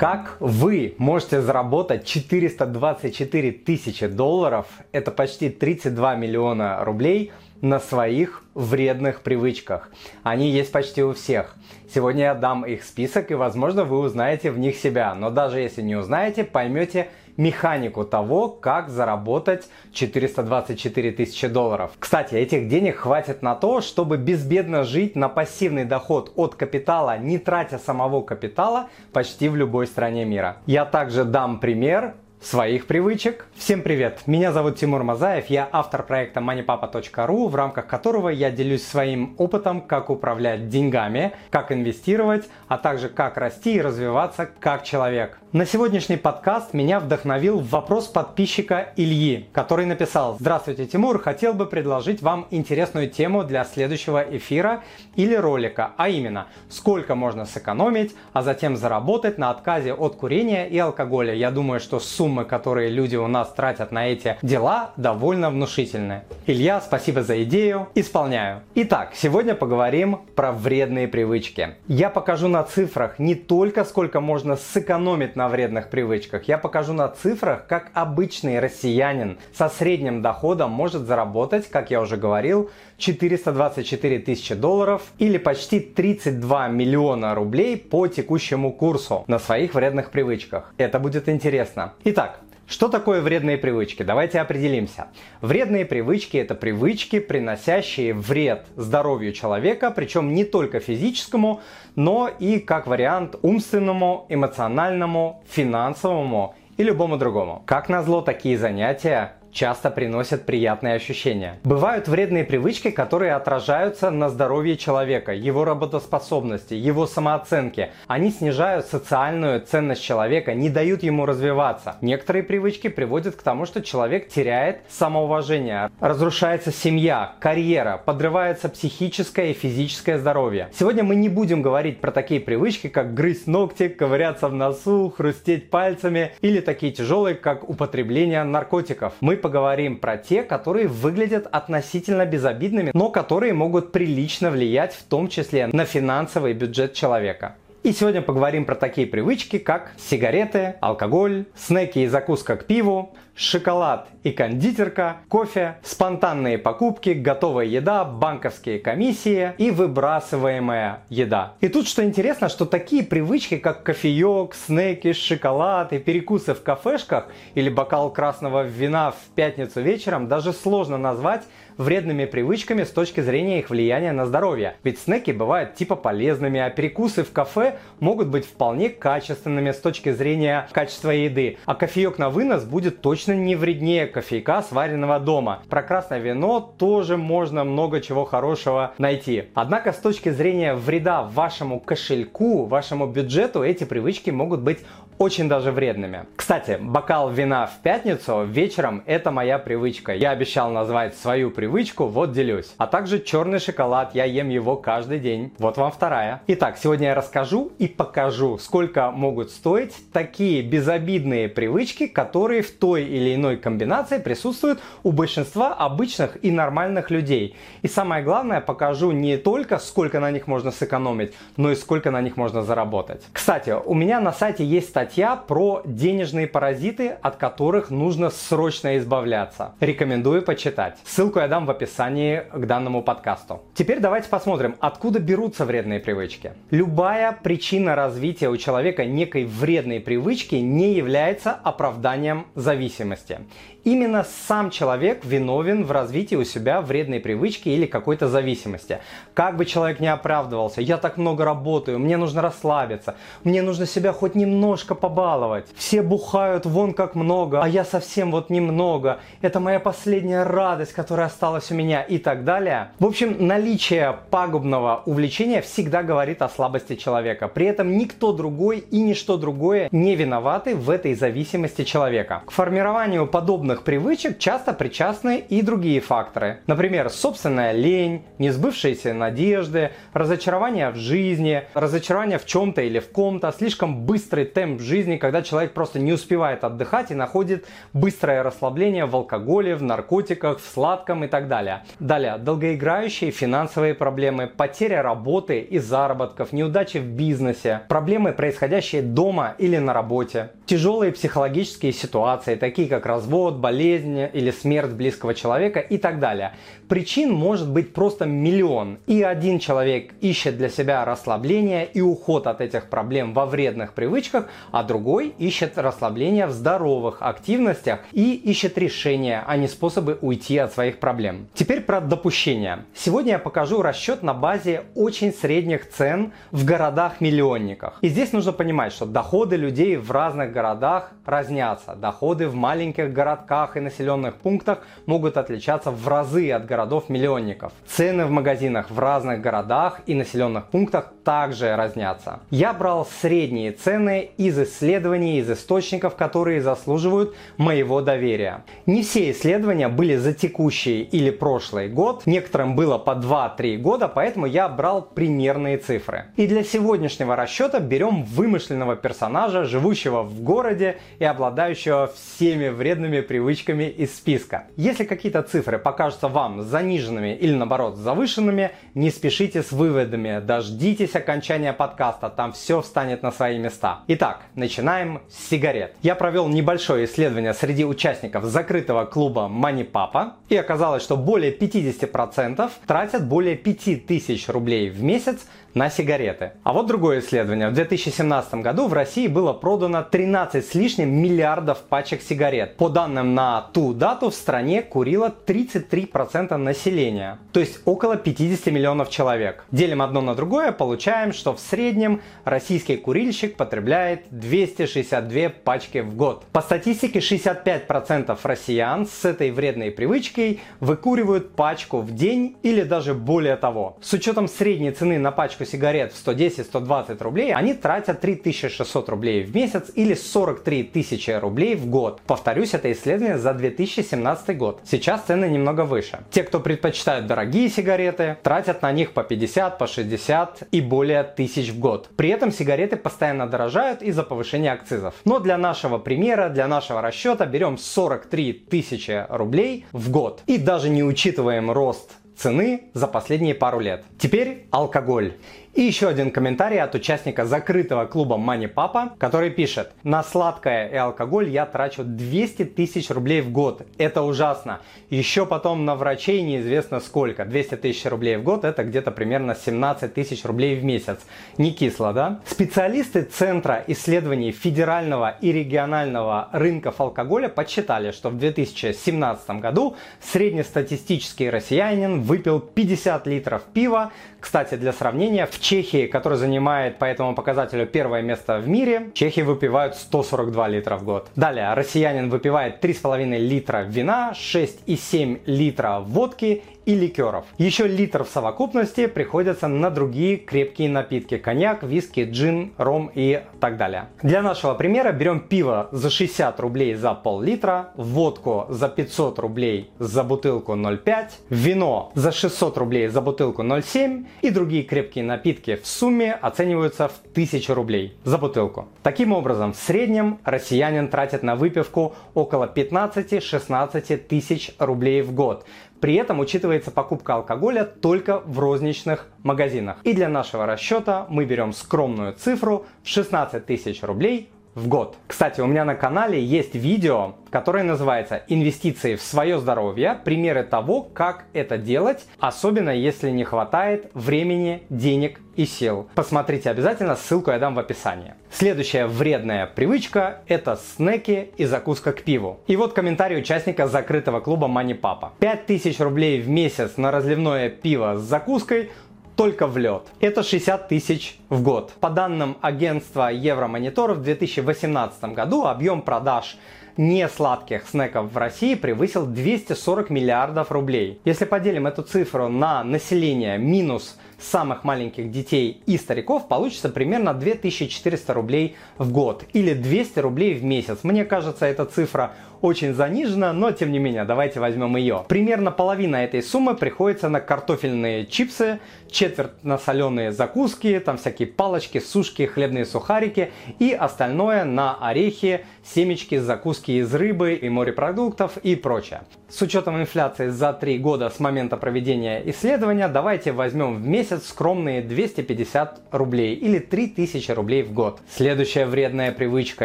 Как вы можете заработать 424 тысячи долларов, это почти 32 миллиона рублей, на своих вредных привычках. Они есть почти у всех. Сегодня я дам их список и, возможно, вы узнаете в них себя. Но даже если не узнаете, поймете, механику того, как заработать 424 тысячи долларов. Кстати, этих денег хватит на то, чтобы безбедно жить на пассивный доход от капитала, не тратя самого капитала почти в любой стране мира. Я также дам пример своих привычек. Всем привет! Меня зовут Тимур Мазаев, я автор проекта moneypapa.ru, в рамках которого я делюсь своим опытом, как управлять деньгами, как инвестировать, а также как расти и развиваться как человек. На сегодняшний подкаст меня вдохновил вопрос подписчика Ильи, который написал «Здравствуйте, Тимур, хотел бы предложить вам интересную тему для следующего эфира или ролика, а именно, сколько можно сэкономить, а затем заработать на отказе от курения и алкоголя. Я думаю, что суммы, которые люди у нас тратят на эти дела, довольно внушительны. Илья, спасибо за идею, исполняю. Итак, сегодня поговорим про вредные привычки. Я покажу на цифрах не только сколько можно сэкономить на вредных привычках. Я покажу на цифрах, как обычный россиянин со средним доходом может заработать, как я уже говорил, 424 тысячи долларов или почти 32 миллиона рублей по текущему курсу на своих вредных привычках. Это будет интересно. Итак, что такое вредные привычки? Давайте определимся. Вредные привычки – это привычки, приносящие вред здоровью человека, причем не только физическому, но и как вариант умственному, эмоциональному, финансовому и любому другому. Как назло, такие занятия часто приносят приятные ощущения. Бывают вредные привычки, которые отражаются на здоровье человека, его работоспособности, его самооценке. Они снижают социальную ценность человека, не дают ему развиваться. Некоторые привычки приводят к тому, что человек теряет самоуважение, разрушается семья, карьера, подрывается психическое и физическое здоровье. Сегодня мы не будем говорить про такие привычки, как грызть ногти, ковыряться в носу, хрустеть пальцами или такие тяжелые, как употребление наркотиков. Мы поговорим про те, которые выглядят относительно безобидными, но которые могут прилично влиять в том числе на финансовый бюджет человека. И сегодня поговорим про такие привычки, как сигареты, алкоголь, снеки и закуска к пиву, шоколад и кондитерка, кофе, спонтанные покупки, готовая еда, банковские комиссии и выбрасываемая еда. И тут что интересно, что такие привычки, как кофеек, снеки, шоколад и перекусы в кафешках или бокал красного вина в пятницу вечером даже сложно назвать вредными привычками с точки зрения их влияния на здоровье. Ведь снеки бывают типа полезными, а перекусы в кафе могут быть вполне качественными с точки зрения качества еды. А кофеек на вынос будет точно не вреднее кофейка, сваренного дома. Про красное вино тоже можно много чего хорошего найти. Однако с точки зрения вреда вашему кошельку, вашему бюджету, эти привычки могут быть очень даже вредными. Кстати, бокал вина в пятницу вечером – это моя привычка. Я обещал назвать свою привычку, вот делюсь. А также черный шоколад, я ем его каждый день. Вот вам вторая. Итак, сегодня я расскажу и покажу, сколько могут стоить такие безобидные привычки, которые в той или иной комбинации присутствуют у большинства обычных и нормальных людей. И самое главное, покажу не только сколько на них можно сэкономить, но и сколько на них можно заработать. Кстати, у меня на сайте есть статья статья про денежные паразиты, от которых нужно срочно избавляться. Рекомендую почитать. Ссылку я дам в описании к данному подкасту. Теперь давайте посмотрим, откуда берутся вредные привычки. Любая причина развития у человека некой вредной привычки не является оправданием зависимости. Именно сам человек виновен в развитии у себя вредной привычки или какой-то зависимости. Как бы человек не оправдывался, я так много работаю, мне нужно расслабиться, мне нужно себя хоть немножко побаловать. Все бухают вон как много, а я совсем вот немного. Это моя последняя радость, которая осталась у меня и так далее. В общем, наличие пагубного увлечения всегда говорит о слабости человека. При этом никто другой и ничто другое не виноваты в этой зависимости человека. К формированию подобного подобных привычек часто причастны и другие факторы. Например, собственная лень, несбывшиеся надежды, разочарование в жизни, разочарование в чем-то или в ком-то, слишком быстрый темп жизни, когда человек просто не успевает отдыхать и находит быстрое расслабление в алкоголе, в наркотиках, в сладком и так далее. Далее, долгоиграющие финансовые проблемы, потеря работы и заработков, неудачи в бизнесе, проблемы, происходящие дома или на работе, тяжелые психологические ситуации, такие как развод, болезнь или смерть близкого человека и так далее. Причин может быть просто миллион. И один человек ищет для себя расслабление и уход от этих проблем во вредных привычках, а другой ищет расслабление в здоровых активностях и ищет решения, а не способы уйти от своих проблем. Теперь про допущения. Сегодня я покажу расчет на базе очень средних цен в городах-миллионниках. И здесь нужно понимать, что доходы людей в разных городах разнятся. Доходы в маленьких городках и населенных пунктах могут отличаться в разы от городов-миллионников. Цены в магазинах в разных городах и населенных пунктах также разнятся. Я брал средние цены из исследований, из источников, которые заслуживают моего доверия. Не все исследования были за текущий или прошлый год, некоторым было по 2-3 года, поэтому я брал примерные цифры. И для сегодняшнего расчета берем вымышленного персонажа, живущего в городе и обладающего всеми вредными привычками из списка. Если какие-то цифры покажутся вам заниженными или наоборот завышенными, не спешите с выводами, дождитесь окончания подкаста, там все встанет на свои места. Итак, начинаем с сигарет. Я провел небольшое исследование среди участников закрытого клуба Money Papa и оказалось, что более 50% тратят более 5000 рублей в месяц на сигареты. А вот другое исследование. В 2017 году в России было продано 13 с лишним миллиардов пачек сигарет. По данным на ту дату в стране курило 33% населения, то есть около 50 миллионов человек. Делим одно на другое, получаем, что в среднем российский курильщик потребляет 262 пачки в год. По статистике 65% россиян с этой вредной привычкой выкуривают пачку в день или даже более того. С учетом средней цены на пачку пачку сигарет в 110-120 рублей, они тратят 3600 рублей в месяц или 43 тысячи рублей в год. Повторюсь, это исследование за 2017 год. Сейчас цены немного выше. Те, кто предпочитают дорогие сигареты, тратят на них по 50, по 60 и более тысяч в год. При этом сигареты постоянно дорожают из-за повышения акцизов. Но для нашего примера, для нашего расчета берем 43 тысячи рублей в год. И даже не учитываем рост цены за последние пару лет. Теперь алкоголь. И еще один комментарий от участника закрытого клуба Money Papa, который пишет, на сладкое и алкоголь я трачу 200 тысяч рублей в год. Это ужасно. Еще потом на врачей неизвестно сколько. 200 тысяч рублей в год это где-то примерно 17 тысяч рублей в месяц. Не кисло, да? Специалисты Центра исследований федерального и регионального рынков алкоголя подсчитали, что в 2017 году среднестатистический россиянин выпил 50 литров пива. Кстати, для сравнения, в Чехии, которая занимает по этому показателю первое место в мире, чехи выпивают 142 литра в год. Далее, россиянин выпивает 3,5 литра вина, 6,7 литра водки и ликеров. Еще литр в совокупности приходится на другие крепкие напитки. Коньяк, виски, джин, ром и так далее. Для нашего примера берем пиво за 60 рублей за пол-литра, водку за 500 рублей за бутылку 0,5, вино за 600 рублей за бутылку 0,7 и другие крепкие напитки в сумме оцениваются в 1000 рублей за бутылку. Таким образом, в среднем россиянин тратит на выпивку около 15-16 тысяч рублей в год. При этом учитывается покупка алкоголя только в розничных магазинах. И для нашего расчета мы берем скромную цифру в 16 тысяч рублей в год. Кстати, у меня на канале есть видео, которое называется «Инвестиции в свое здоровье. Примеры того, как это делать, особенно если не хватает времени, денег и сил». Посмотрите обязательно, ссылку я дам в описании. Следующая вредная привычка – это снеки и закуска к пиву. И вот комментарий участника закрытого клуба Money Papa. 5000 рублей в месяц на разливное пиво с закуской – только в лед. Это 60 тысяч в год. По данным агентства Евромонитор в 2018 году объем продаж не сладких снеков в России превысил 240 миллиардов рублей. Если поделим эту цифру на население минус самых маленьких детей и стариков получится примерно 2400 рублей в год или 200 рублей в месяц. Мне кажется, эта цифра очень занижена, но тем не менее, давайте возьмем ее. Примерно половина этой суммы приходится на картофельные чипсы, четверть на соленые закуски, там всякие палочки, сушки, хлебные сухарики и остальное на орехи, семечки, закуски из рыбы и морепродуктов и прочее. С учетом инфляции за 3 года с момента проведения исследования, давайте возьмем в месяц скромные 250 рублей или 3000 рублей в год. Следующая вредная привычка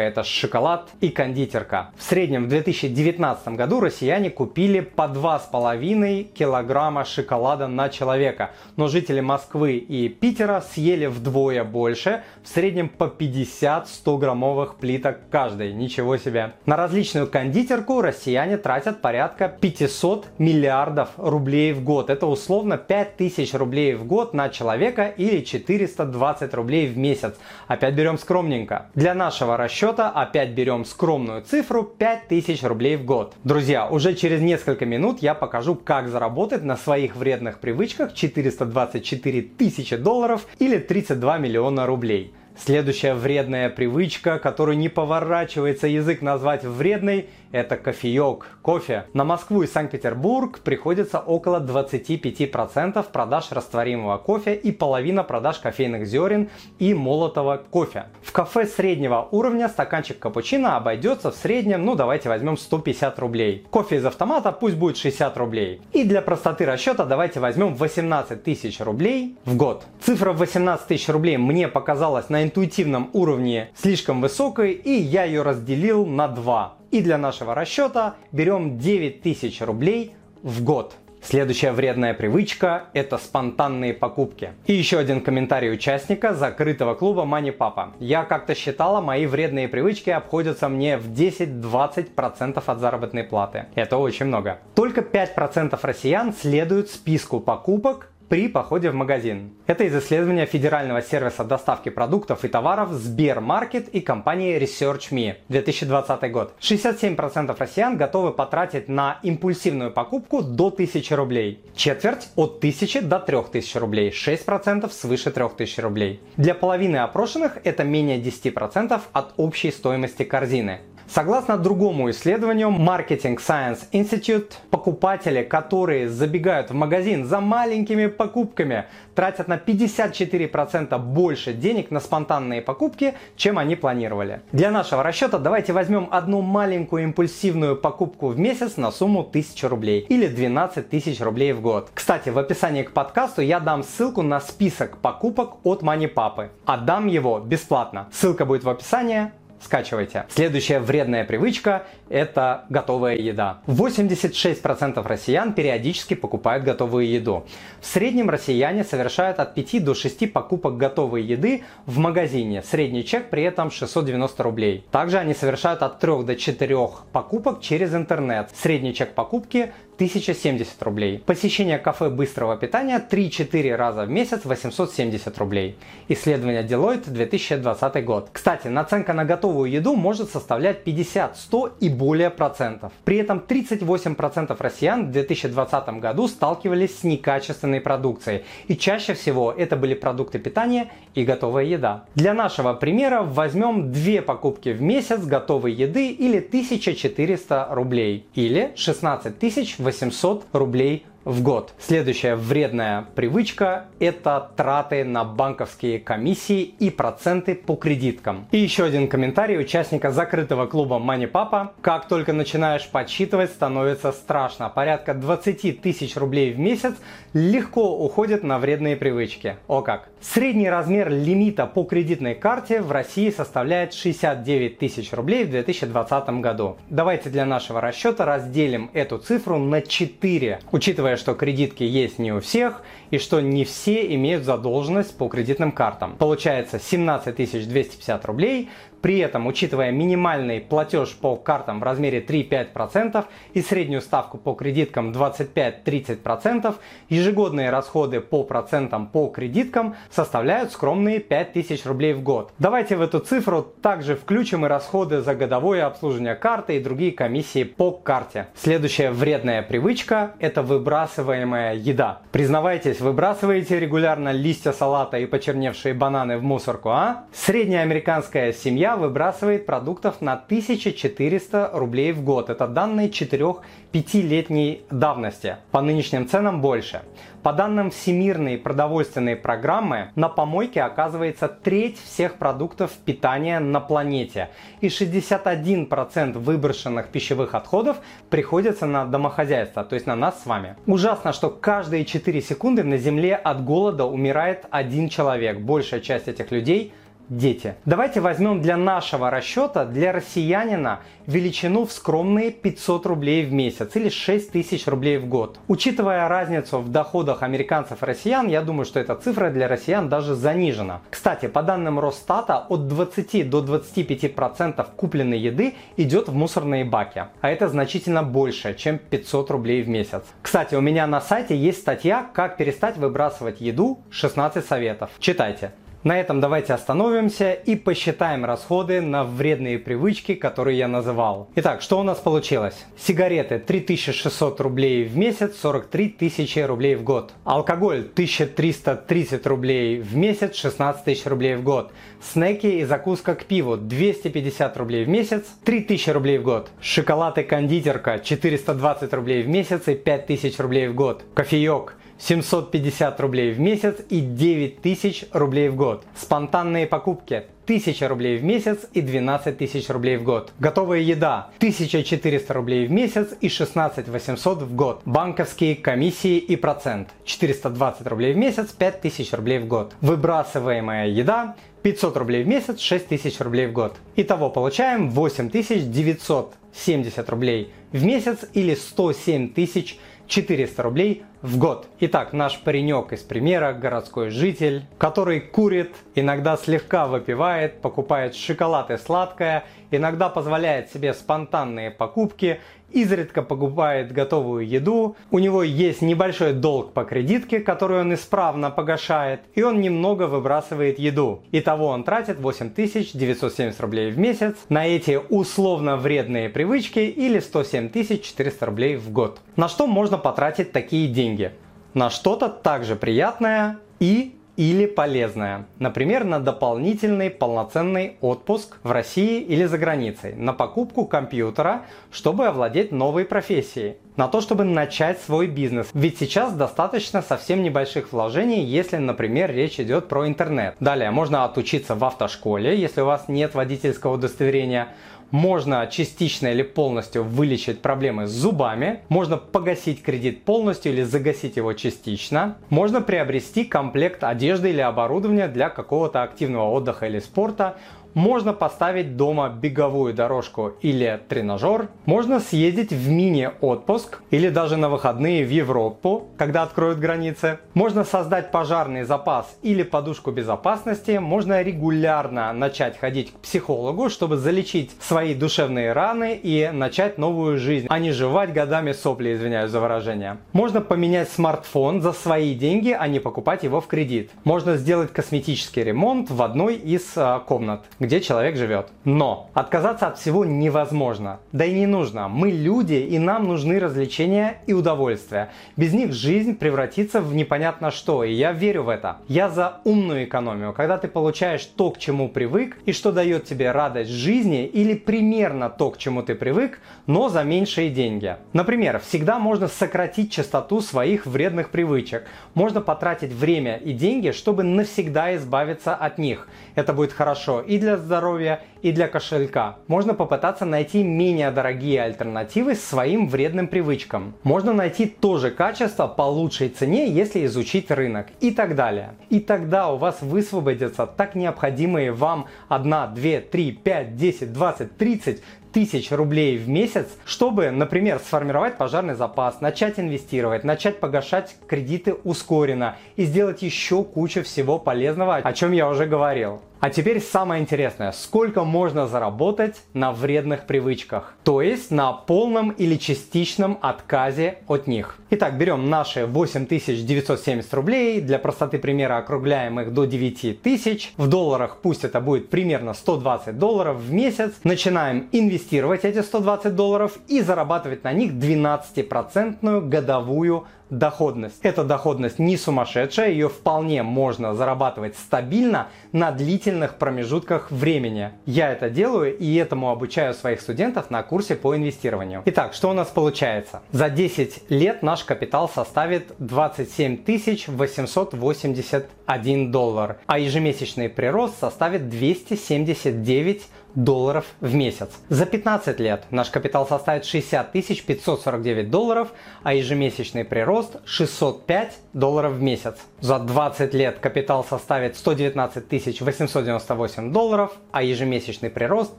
это шоколад и кондитерка. В среднем в 2019 году россияне купили по 2,5 килограмма шоколада на человека, но жители Москвы и Питера съели вдвое больше, в среднем по 50-100 граммовых плиток каждый. Ничего себе. На различную кондитерку россияне тратят порядка 500 миллиардов рублей в год. Это условно 5000 рублей в год на человека или 420 рублей в месяц. Опять берем скромненько. Для нашего расчета опять берем скромную цифру 5000 рублей в год. Друзья, уже через несколько минут я покажу, как заработать на своих вредных привычках 424 тысячи долларов или 32 миллиона рублей. Следующая вредная привычка, которую не поворачивается язык назвать вредной, это кофеек, кофе. На Москву и Санкт-Петербург приходится около 25% продаж растворимого кофе и половина продаж кофейных зерен и молотого кофе. В кафе среднего уровня стаканчик капучино обойдется в среднем, ну давайте возьмем 150 рублей. Кофе из автомата пусть будет 60 рублей. И для простоты расчета давайте возьмем 18 тысяч рублей в год. Цифра 18 тысяч рублей мне показалась на интуитивном уровне слишком высокой, и я ее разделил на 2. И для нашего расчета берем 9000 рублей в год. Следующая вредная привычка – это спонтанные покупки. И еще один комментарий участника закрытого клуба Мани Папа. Я как-то считала, мои вредные привычки обходятся мне в 10-20% от заработной платы. Это очень много. Только 5% россиян следуют списку покупок, при походе в магазин. Это из исследования Федерального сервиса доставки продуктов и товаров Сбермаркет и компании ResearchMe 2020 год. 67% россиян готовы потратить на импульсивную покупку до 1000 рублей. Четверть от 1000 до 3000 рублей. 6% свыше 3000 рублей. Для половины опрошенных это менее 10% от общей стоимости корзины. Согласно другому исследованию Marketing Science Institute, покупатели, которые забегают в магазин за маленькими покупками, тратят на 54% больше денег на спонтанные покупки, чем они планировали. Для нашего расчета давайте возьмем одну маленькую импульсивную покупку в месяц на сумму 1000 рублей или 12 тысяч рублей в год. Кстати, в описании к подкасту я дам ссылку на список покупок от Манипапы. Отдам его бесплатно. Ссылка будет в описании скачивайте. Следующая вредная привычка – это готовая еда. 86% россиян периодически покупают готовую еду. В среднем россияне совершают от 5 до 6 покупок готовой еды в магазине. Средний чек при этом 690 рублей. Также они совершают от 3 до 4 покупок через интернет. Средний чек покупки 1070 рублей. Посещение кафе быстрого питания 3-4 раза в месяц 870 рублей. Исследование Deloitte 2020 год. Кстати, наценка на готовую еду может составлять 50, 100 и более процентов. При этом 38% россиян в 2020 году сталкивались с некачественной продукцией. И чаще всего это были продукты питания и готовая еда. Для нашего примера возьмем две покупки в месяц готовой еды или 1400 рублей или 16 тысяч 800 рублей в год. Следующая вредная привычка – это траты на банковские комиссии и проценты по кредиткам. И еще один комментарий участника закрытого клуба Money Papa. Как только начинаешь подсчитывать, становится страшно. Порядка 20 тысяч рублей в месяц легко уходит на вредные привычки. О как! Средний размер лимита по кредитной карте в России составляет 69 тысяч рублей в 2020 году. Давайте для нашего расчета разделим эту цифру на 4, учитывая что кредитки есть не у всех и что не все имеют задолженность по кредитным картам. Получается 17 250 рублей при этом, учитывая минимальный платеж по картам в размере 3-5% и среднюю ставку по кредиткам 25-30%, ежегодные расходы по процентам по кредиткам составляют скромные 5000 рублей в год. Давайте в эту цифру также включим и расходы за годовое обслуживание карты и другие комиссии по карте. Следующая вредная привычка – это выбрасываемая еда. Признавайтесь, выбрасываете регулярно листья салата и почерневшие бананы в мусорку, а? Средняя американская семья выбрасывает продуктов на 1400 рублей в год. Это данные 4-5-летней давности. По нынешним ценам больше. По данным Всемирной продовольственной программы, на помойке оказывается треть всех продуктов питания на планете. И 61% выброшенных пищевых отходов приходится на домохозяйство, то есть на нас с вами. Ужасно, что каждые 4 секунды на Земле от голода умирает один человек. Большая часть этих людей – дети. Давайте возьмем для нашего расчета, для россиянина, величину в скромные 500 рублей в месяц или 6 тысяч рублей в год. Учитывая разницу в доходах американцев и россиян, я думаю, что эта цифра для россиян даже занижена. Кстати, по данным Росстата, от 20 до 25% купленной еды идет в мусорные баки. А это значительно больше, чем 500 рублей в месяц. Кстати, у меня на сайте есть статья «Как перестать выбрасывать еду. 16 советов». Читайте. На этом давайте остановимся и посчитаем расходы на вредные привычки, которые я называл. Итак, что у нас получилось? Сигареты 3600 рублей в месяц, 43 тысячи рублей в год. Алкоголь 1330 рублей в месяц, 16 тысяч рублей в год. Снеки и закуска к пиву 250 рублей в месяц, 3000 рублей в год. Шоколад и кондитерка 420 рублей в месяц и 5000 рублей в год. Кофеек 750 рублей в месяц и 9000 рублей в год. Спонтанные покупки 1000 рублей в месяц и 12 тысяч рублей в год. Готовая еда 1400 рублей в месяц и 16 800 в год. Банковские комиссии и процент 420 рублей в месяц, 5000 рублей в год. Выбрасываемая еда 500 рублей в месяц, 6000 рублей в год. Итого получаем 8970 рублей в месяц или 107 тысяч 400 рублей в год. Итак, наш паренек из примера, городской житель, который курит, иногда слегка выпивает, покупает шоколад и сладкое, иногда позволяет себе спонтанные покупки, изредка покупает готовую еду, у него есть небольшой долг по кредитке, который он исправно погашает, и он немного выбрасывает еду. Итого он тратит 8970 рублей в месяц на эти условно вредные привычки или 107 400 рублей в год. На что можно потратить такие деньги? На что-то также приятное и или полезное. Например, на дополнительный полноценный отпуск в России или за границей, на покупку компьютера, чтобы овладеть новой профессией, на то, чтобы начать свой бизнес. Ведь сейчас достаточно совсем небольших вложений, если, например, речь идет про интернет. Далее, можно отучиться в автошколе, если у вас нет водительского удостоверения можно частично или полностью вылечить проблемы с зубами, можно погасить кредит полностью или загасить его частично, можно приобрести комплект одежды или оборудования для какого-то активного отдыха или спорта, можно поставить дома беговую дорожку или тренажер. Можно съездить в мини-отпуск или даже на выходные в Европу, когда откроют границы. Можно создать пожарный запас или подушку безопасности. Можно регулярно начать ходить к психологу, чтобы залечить свои душевные раны и начать новую жизнь, а не жевать годами сопли, извиняюсь за выражение. Можно поменять смартфон за свои деньги, а не покупать его в кредит. Можно сделать косметический ремонт в одной из а, комнат, где человек живет. Но отказаться от всего невозможно. Да и не нужно. Мы люди, и нам нужны развлечения и удовольствия. Без них жизнь превратится в непонятно что, и я верю в это. Я за умную экономию, когда ты получаешь то, к чему привык, и что дает тебе радость жизни, или примерно то, к чему ты привык, но за меньшие деньги. Например, всегда можно сократить частоту своих вредных привычек. Можно потратить время и деньги, чтобы навсегда избавиться от них. Это будет хорошо и для здоровья, и для кошелька. Можно попытаться найти менее дорогие альтернативы своим вредным привычкам. Можно найти то же качество по лучшей цене, если изучить рынок и так далее. И тогда у вас высвободятся так необходимые вам 1, 2, 3, 5, 10, 20, 30 тысяч рублей в месяц, чтобы, например, сформировать пожарный запас, начать инвестировать, начать погашать кредиты ускоренно и сделать еще кучу всего полезного, о чем я уже говорил. А теперь самое интересное, сколько можно заработать на вредных привычках, то есть на полном или частичном отказе от них. Итак, берем наши 8970 рублей, для простоты примера округляем их до 9000, в долларах пусть это будет примерно 120 долларов в месяц, начинаем инвестировать эти 120 долларов и зарабатывать на них 12% годовую доходность. Эта доходность не сумасшедшая, ее вполне можно зарабатывать стабильно на длительных промежутках времени. Я это делаю и этому обучаю своих студентов на курсе по инвестированию. Итак, что у нас получается? За 10 лет наш капитал составит 27 881 доллар, а ежемесячный прирост составит 279 долларов в месяц. За 15 лет наш капитал составит 60 549 долларов, а ежемесячный прирост 605 долларов в месяц. За 20 лет капитал составит 119 898 долларов, а ежемесячный прирост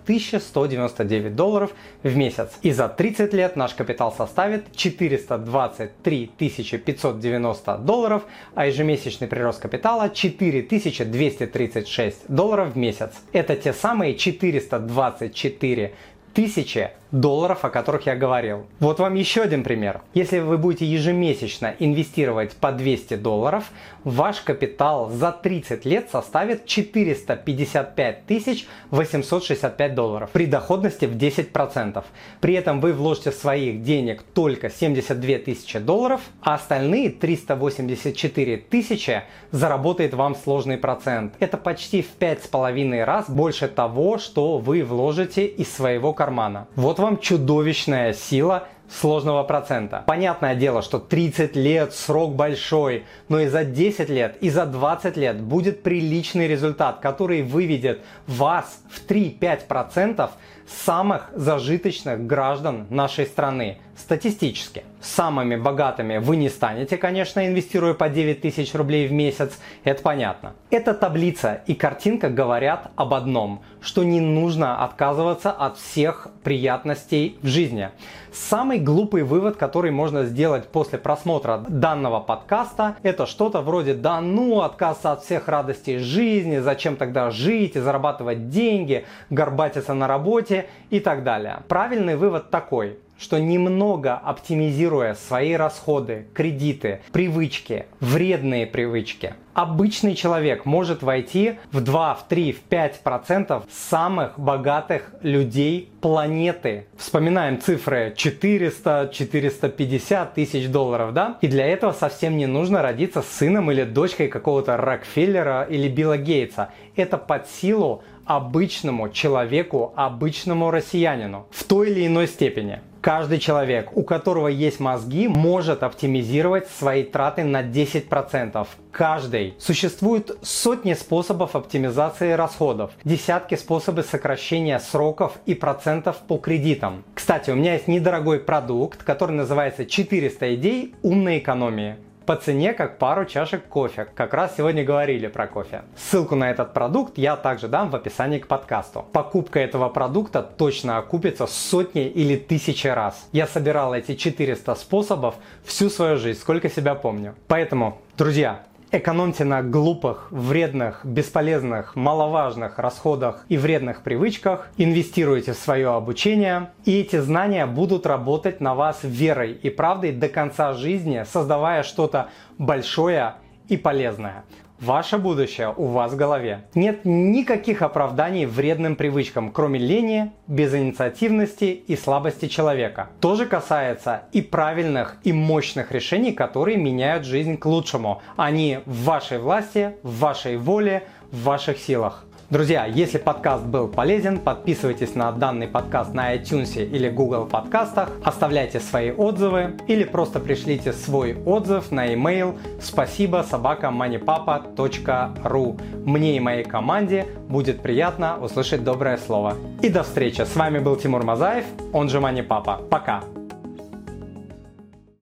1199 долларов в месяц. И за 30 лет наш капитал составит 423 590 долларов, а ежемесячный прирост капитала 4236 долларов в месяц. Это те самые 424 тысячи долларов, о которых я говорил. Вот вам еще один пример. Если вы будете ежемесячно инвестировать по 200 долларов, ваш капитал за 30 лет составит 455 865 долларов при доходности в 10%. При этом вы вложите своих денег только 72 тысячи долларов, а остальные 384 тысячи заработает вам сложный процент. Это почти в 5,5 раз больше того, что вы вложите из своего кармана. Вот вот вам чудовищная сила сложного процента. Понятное дело, что 30 лет срок большой, но и за 10 лет, и за 20 лет будет приличный результат, который выведет вас в 3-5% самых зажиточных граждан нашей страны статистически. Самыми богатыми вы не станете, конечно, инвестируя по 9 тысяч рублей в месяц, это понятно. Эта таблица и картинка говорят об одном, что не нужно отказываться от всех приятностей в жизни. Самый глупый вывод, который можно сделать после просмотра данного подкаста, это что-то вроде «да ну, отказаться от всех радостей жизни, зачем тогда жить и зарабатывать деньги, горбатиться на работе» и так далее. Правильный вывод такой что немного оптимизируя свои расходы, кредиты, привычки, вредные привычки, обычный человек может войти в 2, в 3, в 5 процентов самых богатых людей планеты. Вспоминаем цифры 400-450 тысяч долларов, да? И для этого совсем не нужно родиться сыном или дочкой какого-то Рокфеллера или Билла Гейтса. Это под силу обычному человеку, обычному россиянину в той или иной степени. Каждый человек, у которого есть мозги, может оптимизировать свои траты на 10%. Каждый. Существует сотни способов оптимизации расходов, десятки способов сокращения сроков и процентов по кредитам. Кстати, у меня есть недорогой продукт, который называется 400 идей умной экономии по цене как пару чашек кофе. Как раз сегодня говорили про кофе. Ссылку на этот продукт я также дам в описании к подкасту. Покупка этого продукта точно окупится сотни или тысячи раз. Я собирал эти 400 способов всю свою жизнь, сколько себя помню. Поэтому, друзья, Экономьте на глупых, вредных, бесполезных, маловажных расходах и вредных привычках, инвестируйте в свое обучение, и эти знания будут работать на вас верой и правдой до конца жизни, создавая что-то большое и полезное. Ваше будущее у вас в голове. Нет никаких оправданий вредным привычкам, кроме лени, безинициативности и слабости человека. Тоже касается и правильных и мощных решений, которые меняют жизнь к лучшему. Они в вашей власти, в вашей воле, в ваших силах. Друзья, если подкаст был полезен, подписывайтесь на данный подкаст на iTunes или Google подкастах, оставляйте свои отзывы или просто пришлите свой отзыв на email спасибо собака. Мне и моей команде будет приятно услышать доброе слово. И до встречи. С вами был Тимур Мазаев, он же Money Папа. Пока.